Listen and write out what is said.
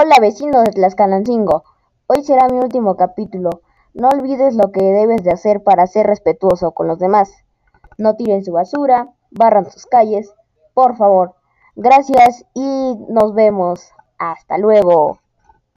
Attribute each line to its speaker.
Speaker 1: Hola vecinos de Tlaxcalancingo, hoy será mi último capítulo. No olvides lo que debes de hacer para ser respetuoso con los demás. No tiren su basura, barran sus calles, por favor. Gracias y nos vemos. Hasta luego.